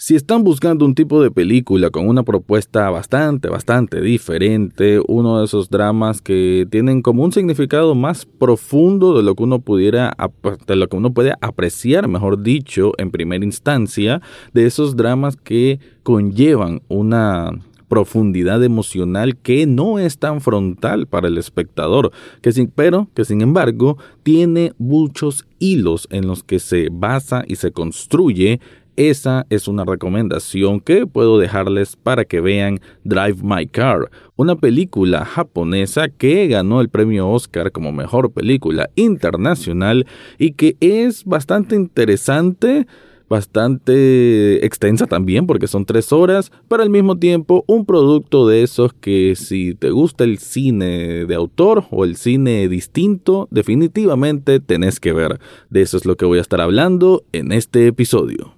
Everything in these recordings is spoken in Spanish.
Si están buscando un tipo de película con una propuesta bastante, bastante diferente, uno de esos dramas que tienen como un significado más profundo de lo que uno pudiera, de lo que uno puede apreciar, mejor dicho, en primera instancia, de esos dramas que conllevan una profundidad emocional que no es tan frontal para el espectador, que sin, pero que sin embargo tiene muchos hilos en los que se basa y se construye esa es una recomendación que puedo dejarles para que vean Drive My Car, una película japonesa que ganó el premio Oscar como mejor película internacional y que es bastante interesante bastante extensa también porque son tres horas, pero al mismo tiempo un producto de esos que si te gusta el cine de autor o el cine distinto, definitivamente tenés que ver. De eso es lo que voy a estar hablando en este episodio.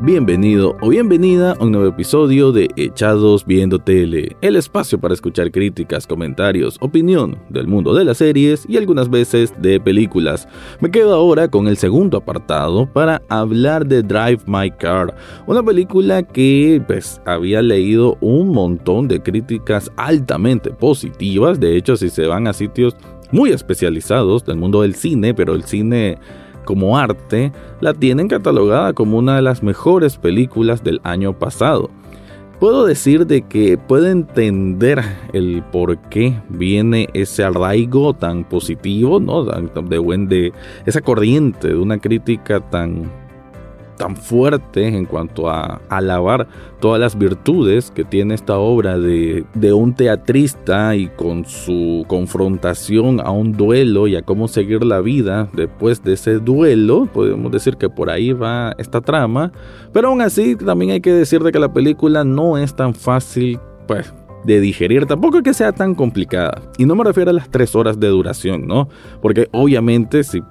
Bienvenido o bienvenida a un nuevo episodio de Echados Viendo Tele, el espacio para escuchar críticas, comentarios, opinión del mundo de las series y algunas veces de películas. Me quedo ahora con el segundo apartado para hablar de Drive My Car, una película que pues había leído un montón de críticas altamente positivas, de hecho si se van a sitios muy especializados del mundo del cine, pero el cine como arte, la tienen catalogada como una de las mejores películas del año pasado. Puedo decir de que puedo entender el por qué viene ese arraigo tan positivo, ¿no? De, buen, de esa corriente de una crítica tan tan fuerte en cuanto a alabar todas las virtudes que tiene esta obra de, de, un teatrista y con su confrontación a un duelo y a cómo seguir la vida después de ese duelo. Podemos decir que por ahí va esta trama. Pero aún así también hay que decir de que la película no es tan fácil pues de digerir, tampoco es que sea tan complicada. Y no me refiero a las tres horas de duración, ¿no? Porque obviamente si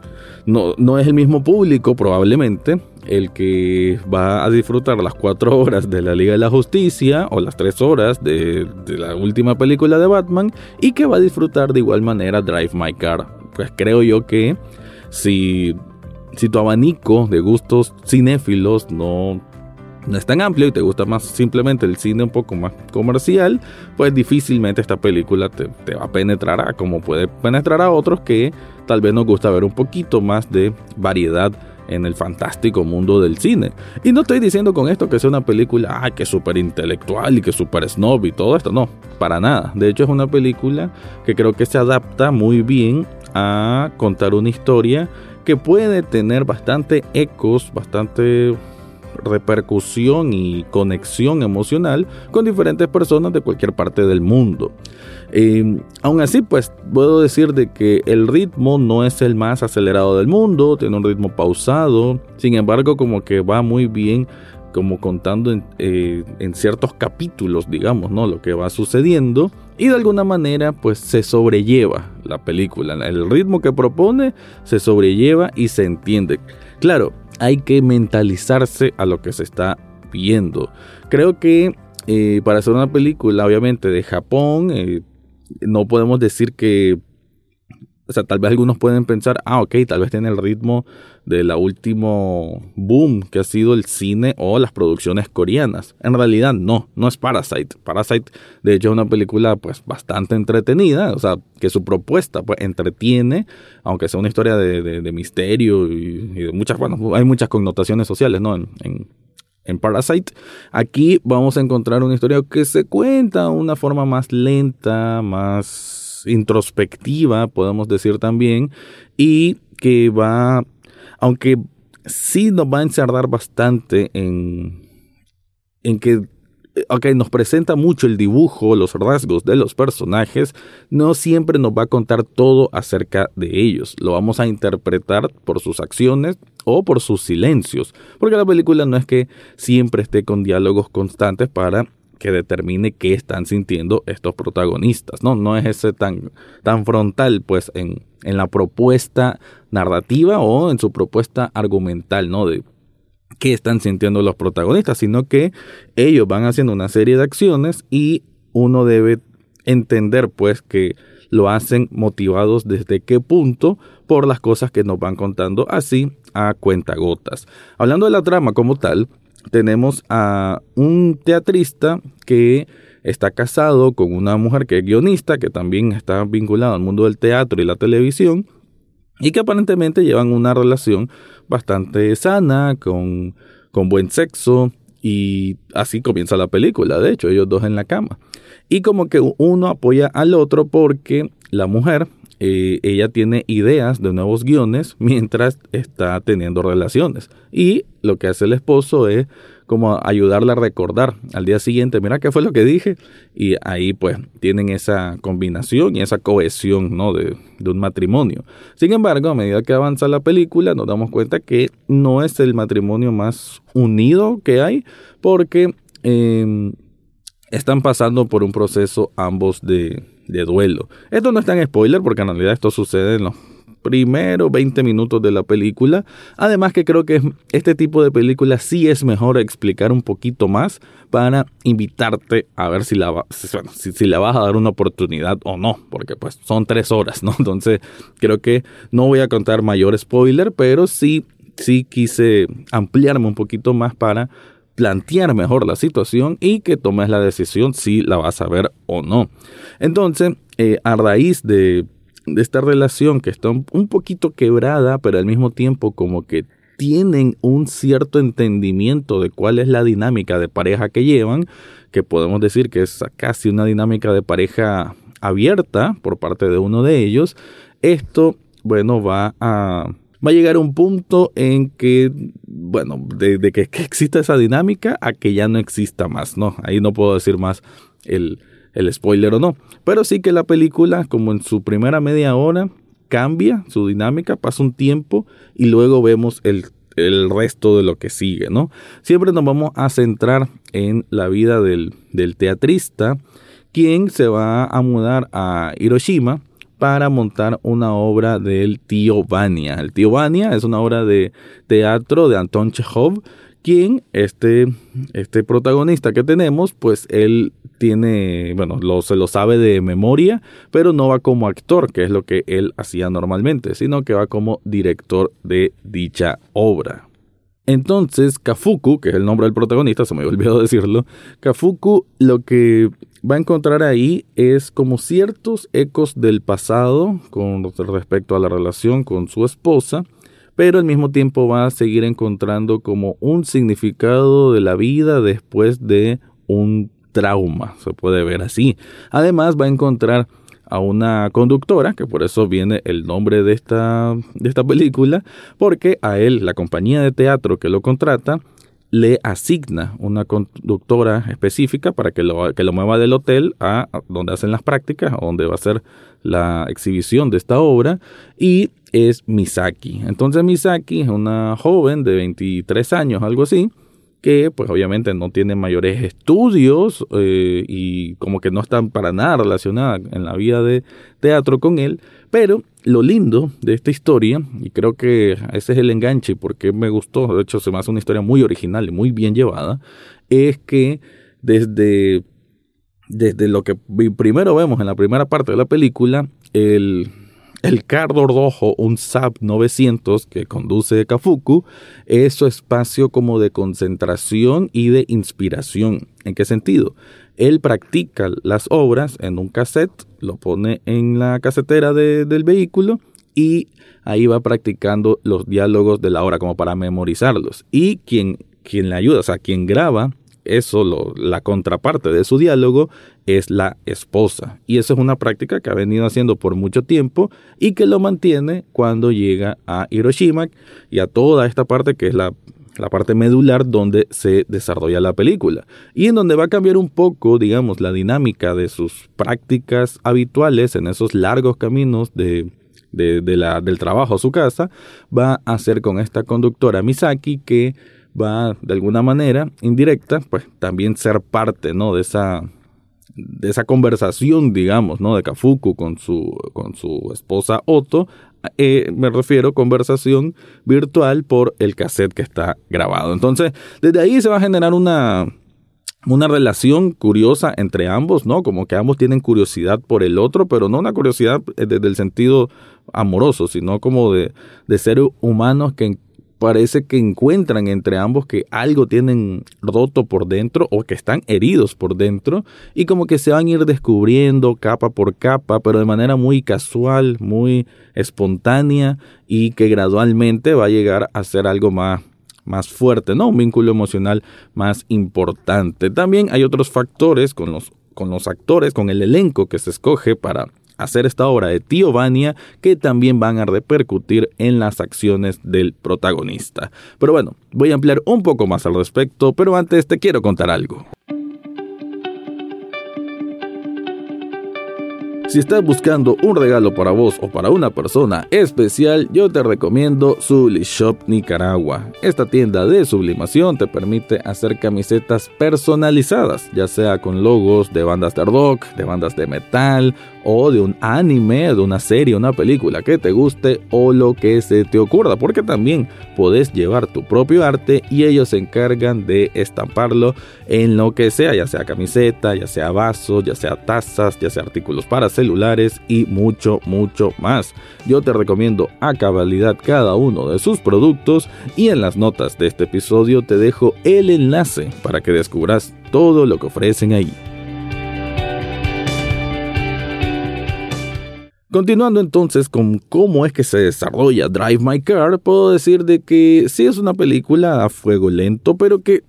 no, no es el mismo público probablemente el que va a disfrutar las cuatro horas de la Liga de la Justicia o las tres horas de, la última película de Batman y que va a disfrutar de igual manera Drive My Car. Pues creo yo que si, si tu abanico de gustos cinéfilos no no es tan amplio y te gusta más simplemente el cine un poco más comercial, pues difícilmente esta película te, va a penetrar a como puede penetrar a otros que tal vez nos gusta ver un poquito más de variedad en el fantástico mundo del cine. Y no estoy diciendo con esto que sea una película, ah, que súper intelectual y que súper snob y todo esto, no, para nada. De hecho es una película que creo que se adapta muy bien a contar una historia que puede tener bastante ecos, bastante repercusión y conexión emocional con diferentes personas de cualquier parte del mundo. Eh, aún así, pues puedo decir de que el ritmo no es el más acelerado del mundo, tiene un ritmo pausado, sin embargo como que va muy bien como contando en, eh, en, ciertos capítulos, digamos, ¿no? Lo que va sucediendo. Y de alguna manera, pues se sobrelleva la película. El ritmo que propone se sobrelleva y se entiende. Claro, hay que mentalizarse a lo que se está viendo. Creo que eh, para hacer una película, obviamente, de Japón, eh, no podemos decir que o sea, tal vez algunos pueden pensar, ah, ok, tal vez tiene el ritmo de la último boom que ha sido el cine o las producciones coreanas. En realidad no, no es Parasite. Parasite, de hecho, es una película pues bastante entretenida, o sea, que su propuesta pues entretiene, aunque sea una historia de, misterio y, de muchas, bueno, hay muchas connotaciones sociales, ¿no? En, en, en Parasite. Aquí vamos a encontrar una historia que se cuenta de una forma más lenta, más introspectiva, podemos decir también, y que va, aunque sí nos va a encerrar bastante en, en que ok, nos presenta mucho el dibujo, los rasgos de los personajes, no siempre nos va a contar todo acerca de ellos. Lo vamos a interpretar por sus acciones o por sus silencios, porque la película no es que siempre esté con diálogos constantes para que determine qué están sintiendo estos protagonistas, ¿no? No es ese tan, tan frontal, pues, en, en la propuesta narrativa o en su propuesta argumental, ¿no? De qué están sintiendo los protagonistas, sino que ellos van haciendo una serie de acciones y uno debe entender, pues, que lo hacen motivados desde qué punto por las cosas que nos van contando así a cuentagotas. Hablando de la trama como tal, tenemos a un teatrista que está casado con una mujer que es guionista, que también está vinculada al mundo del teatro y la televisión, y que aparentemente llevan una relación bastante sana, con, con buen sexo, y así comienza la película, de hecho, ellos dos en la cama. Y como que uno apoya al otro porque la mujer, ella tiene ideas de nuevos guiones mientras está teniendo relaciones. Y lo que hace el esposo es como ayudarla a recordar al día siguiente, mira qué fue lo que dije. Y ahí pues tienen esa combinación y esa cohesión ¿no? de, un matrimonio. Sin embargo, a medida que avanza la película, nos damos cuenta que no es el matrimonio más unido que hay, porque em, están pasando por un proceso ambos de, de duelo. Esto no está en spoiler porque en realidad esto sucede en los primeros 20 minutos de la película. Además que creo que este tipo de película sí es mejor explicar un poquito más para invitarte a ver si la, si, si la vas a dar una oportunidad o no, porque pues son tres horas, ¿no? Entonces creo que no voy a contar mayor spoiler, pero sí, sí quise ampliarme un poquito más para plantear mejor la situación y que tomes la decisión si la vas a ver o no. Entonces, eh, a raíz de, de esta relación que está un poquito quebrada, pero al mismo tiempo como que tienen un cierto entendimiento de cuál es la dinámica de pareja que llevan, que podemos decir que es casi una dinámica de pareja abierta por parte de uno de ellos, esto, bueno, va a va a llegar un punto en que, bueno, de, que, exista esa dinámica a que ya no exista más, ¿no? Ahí no puedo decir más el, el spoiler o no. Pero sí que la película, como en su primera media hora, cambia su dinámica, pasa un tiempo y luego vemos el, el resto de lo que sigue, ¿no? Siempre nos vamos a centrar en la vida del, del teatrista, quien se va a mudar a Hiroshima para montar una obra del tío Vania. El tío Vania es una obra de teatro de Anton Chekhov, quien este, este protagonista que tenemos, pues él tiene, bueno, se lo sabe de memoria, pero no va como actor, que es lo que él hacía normalmente, sino que va como director de dicha obra. Entonces, Kafuku, que es el nombre del protagonista, se me había olvidado decirlo, Kafuku lo que va a encontrar ahí es como ciertos ecos del pasado con respecto a la relación con su esposa, pero al mismo tiempo va a seguir encontrando como un significado de la vida después de un trauma, se puede ver así. Además va a encontrar a una conductora, que por eso viene el nombre de esta, de esta película, porque a él, la compañía de teatro que lo contrata, le asigna una conductora específica para que lo, que lo mueva del hotel a donde hacen las prácticas, donde va a ser la exhibición de esta obra, y es Misaki. Entonces Misaki es una joven de 23 años, algo así, que pues obviamente no tiene mayores estudios eh, y como que no están para nada relacionada en la vida de teatro con él, pero lo lindo de esta historia, y creo que ese es el enganche porque me gustó, de hecho se me hace una historia muy original y muy bien llevada, es que desde, desde lo que primero vemos en la primera parte de la película, el el carro rojo, un SAP 900 que conduce Kafuku, es su espacio como de concentración y de inspiración. ¿En qué sentido? Él practica las obras en un cassette, lo pone en la casetera del vehículo y ahí va practicando los diálogos de la obra como para memorizarlos. Y quien, quien le ayuda, o sea, quien graba eso, la contraparte de su diálogo, es la esposa. Y eso es una práctica que ha venido haciendo por mucho tiempo y que lo mantiene cuando llega a Hiroshima y a toda esta parte que es la, la parte medular donde se desarrolla la película. Y en donde va a cambiar un poco, digamos, la dinámica de sus prácticas habituales en esos largos caminos de, de, la, del trabajo a su casa, va a ser con esta conductora Misaki que va de alguna manera indirecta, pues también ser parte, ¿no? De esa de esa conversación, digamos, ¿no? De Kafuku con su, con su esposa Otto, eh, me refiero conversación virtual por el cassette que está grabado. Entonces, desde ahí se va a generar una, una relación curiosa entre ambos, ¿no? Como que ambos tienen curiosidad por el otro, pero no una curiosidad desde el sentido amoroso, sino como de, de seres humanos que parece que encuentran entre ambos que algo tienen roto por dentro o que están heridos por dentro y como que se van a ir descubriendo capa por capa, pero de manera muy casual, muy espontánea y que gradualmente va a llegar a ser algo más más fuerte, ¿no? Un vínculo emocional más importante. También hay otros factores con los con los actores, con el elenco que se escoge para hacer esta obra de Tío Vania que también van a repercutir en las acciones del protagonista. Pero bueno, voy a ampliar un poco más al respecto, pero antes te quiero contar algo. Si estás buscando un regalo para vos o para una persona especial, yo te recomiendo Shop Nicaragua. Esta tienda de sublimación te permite hacer camisetas personalizadas, ya sea con logos de bandas de rock, de bandas de metal o de un anime, de una serie, una película que te guste o lo que se te ocurra, porque también puedes llevar tu propio arte y ellos se encargan de estamparlo en lo que sea, ya sea camiseta, ya sea vasos, ya sea tazas, ya sea artículos para celulares y mucho, mucho más. Yo te recomiendo a cabalidad cada uno de sus productos y en las notas de este episodio te dejo el enlace para que descubras todo lo que ofrecen ahí. Continuando entonces con cómo es que se desarrolla Drive My Car, puedo decir de que sí es una película a fuego lento, pero que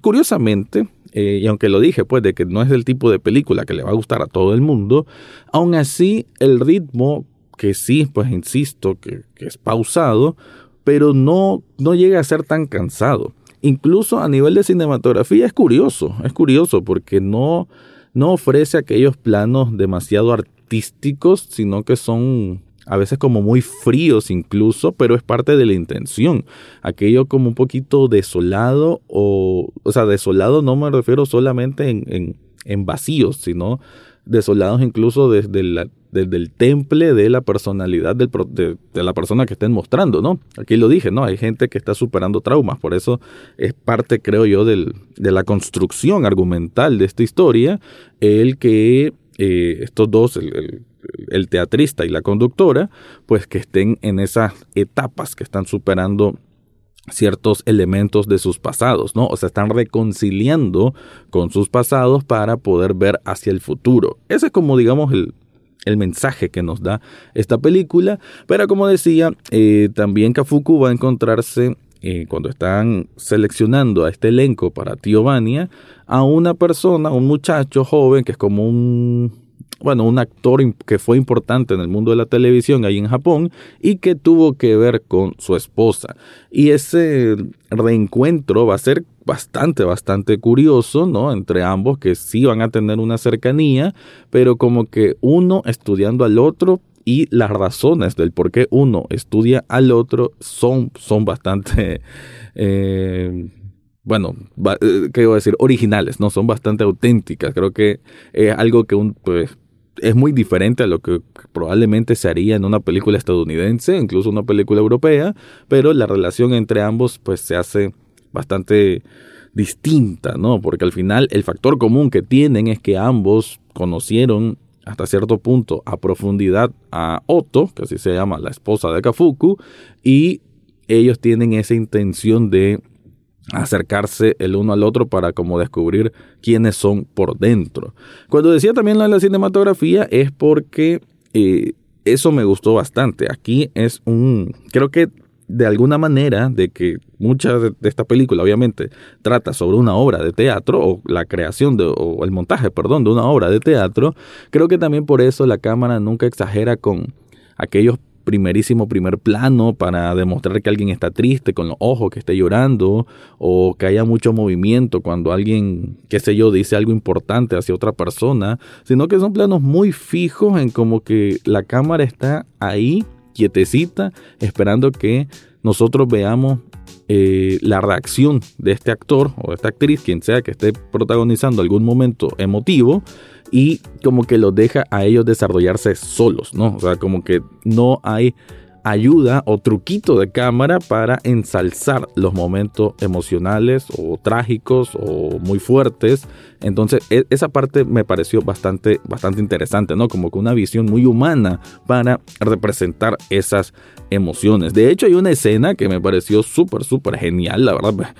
curiosamente, eh, y aunque lo dije pues de que no es el tipo de película que le va a gustar a todo el mundo, aún así el ritmo, que sí, pues insisto, que, es pausado, pero no, no llega a ser tan cansado. Incluso a nivel de cinematografía es curioso, es curioso porque no, no ofrece aquellos planos demasiado artísticos sino que son a veces como muy fríos incluso, pero es parte de la intención. Aquello como un poquito desolado, o, o sea, desolado no me refiero solamente en, en, vacíos, sino desolados incluso desde, desde el temple de la personalidad de, de, la persona que estén mostrando, ¿no? Aquí lo dije, ¿no? Hay gente que está superando traumas, por eso es parte, creo yo, del, de la construcción argumental de esta historia, el que estos dos, el, teatrista y la conductora, pues que estén en esas etapas que están superando ciertos elementos de sus pasados, ¿no? O sea, están reconciliando con sus pasados para poder ver hacia el futuro. Ese es como, digamos, el, mensaje que nos da esta película. Pero como decía, eh, también Kafuku va a encontrarse eh, cuando están seleccionando a este elenco para Tío Vania, a una persona, un muchacho joven que es como un, bueno, un actor que fue importante en el mundo de la televisión ahí en Japón y que tuvo que ver con su esposa. Y ese reencuentro va a ser bastante, bastante curioso, ¿no? Entre ambos que sí van a tener una cercanía, pero como que uno estudiando al otro y las razones del por qué uno estudia al otro son, son bastante, eh, bueno, eh, ¿qué iba a decir? Originales, ¿no? Son bastante auténticas. Creo que es algo que un, pues, es muy diferente a lo que probablemente se haría en una película estadounidense, incluso una película europea, pero la relación entre ambos pues se hace bastante distinta, ¿no? Porque al final el factor común que tienen es que ambos conocieron hasta cierto punto a profundidad a Otto, que así se llama la esposa de Kafuku, y ellos tienen esa intención de acercarse el uno al otro para como descubrir quiénes son por dentro. Cuando decía también la, la cinematografía es porque eh, eso me gustó bastante. Aquí es un, creo que de alguna manera de que mucha de, esta película obviamente trata sobre una obra de teatro o la creación de, o el montaje, perdón, de una obra de teatro, creo que también por eso la cámara nunca exagera con aquellos primerísimo primer plano para demostrar que alguien está triste con los ojos, que esté llorando o que haya mucho movimiento cuando alguien, qué sé yo, dice algo importante hacia otra persona, sino que son planos muy fijos en como que la cámara está ahí quietecita, esperando que nosotros veamos eh, la reacción de este actor o de esta actriz, quien sea que esté protagonizando algún momento emotivo, y como que los deja a ellos desarrollarse solos, ¿no? O sea, como que no hay ayuda o truquito de cámara para ensalzar los momentos emocionales o trágicos o muy fuertes. Entonces, e, esa parte me pareció bastante, bastante interesante, ¿no? Como que una visión muy humana para representar esas emociones. De hecho, hay una escena que me pareció súper, súper genial, la verdad.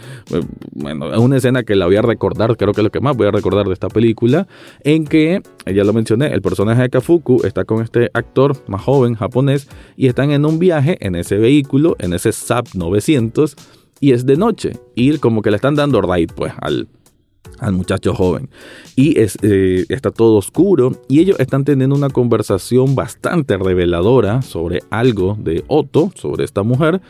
Bueno, es una escena que la voy a recordar, creo que es lo que más voy a recordar de esta película, en que, ya lo mencioné, el personaje de Kafuku está con este actor más joven, japonés, y están en un viaje en ese vehículo, en ese SAP 900, y es de noche, y como que le están dando ride, pues, al al muchacho joven. Y es, eh, está todo oscuro y ellos están teniendo una conversación bastante reveladora sobre algo de Otto, sobre esta mujer.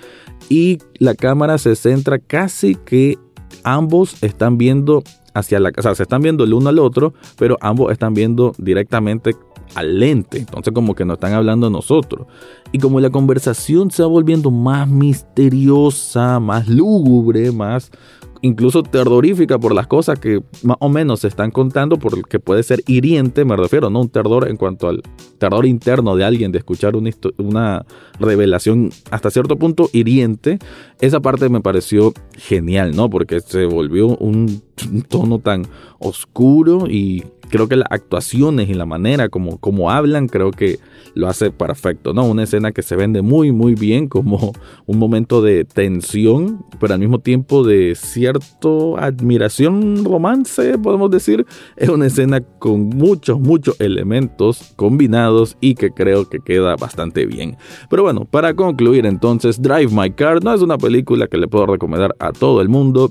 Y la cámara se centra casi que ambos están viendo hacia la casa, se están viendo el uno al otro, pero ambos están viendo directamente al lente. Entonces como que nos están hablando a nosotros. Y como la conversación se va volviendo más misteriosa, más lúgubre, más incluso terrorífica por las cosas que más o menos se están contando, porque puede ser hiriente, me refiero, no un terror en cuanto al terror interno de alguien de escuchar una, una revelación hasta cierto punto hiriente. Esa parte me pareció genial, ¿no? Porque se volvió un, tono tan oscuro y creo que las actuaciones y la manera como, como hablan, creo que lo hace perfecto, ¿no? Una escena que se vende muy, muy bien como un momento de tensión, pero al mismo tiempo de cierto admiración, romance, podemos decir. Es una escena con muchos, muchos elementos combinados y que creo que queda bastante bien. Pero bueno, para concluir entonces, Drive My Car no es una película que le puedo recomendar a todo el mundo.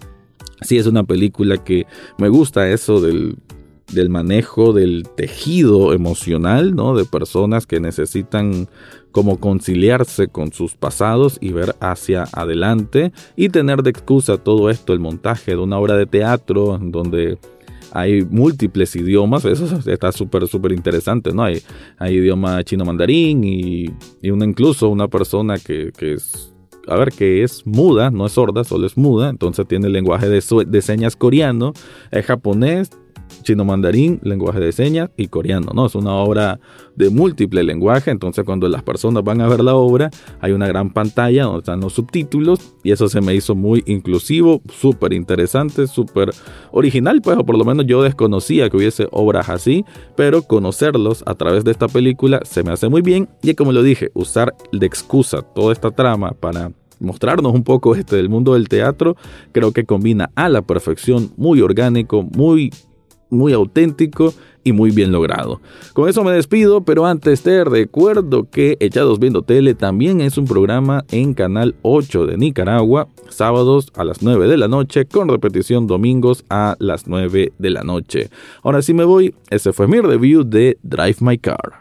Sí es una película que me gusta eso del del manejo del tejido emocional, ¿no? De personas que necesitan como conciliarse con sus pasados y ver hacia adelante y tener de excusa todo esto, el montaje de una obra de teatro donde hay múltiples idiomas, eso está súper, súper interesante, ¿no? Hay, hay idioma chino mandarín y, una, incluso una persona que, que es a ver, que es muda, no es sorda, solo es muda, entonces tiene el lenguaje de, de, señas coreano, es japonés, chino mandarín, lenguaje de señas y coreano, ¿no? Es una obra de múltiple lenguaje, entonces cuando las personas van a ver la obra hay una gran pantalla donde están los subtítulos y eso se me hizo muy inclusivo, súper interesante, súper original, pues o por lo menos yo desconocía que hubiese obras así, pero conocerlos a través de esta película se me hace muy bien y como lo dije, usar de excusa toda esta trama para mostrarnos un poco este del mundo del teatro, creo que combina a la perfección, muy orgánico, muy muy auténtico y muy bien logrado. Con eso me despido, pero antes te recuerdo que Echados Viendo Tele también es un programa en Canal 8 de Nicaragua, sábados a las 9 de la noche, con repetición domingos a las 9 de la noche. Ahora sí me voy, ese fue mi review de Drive My Car.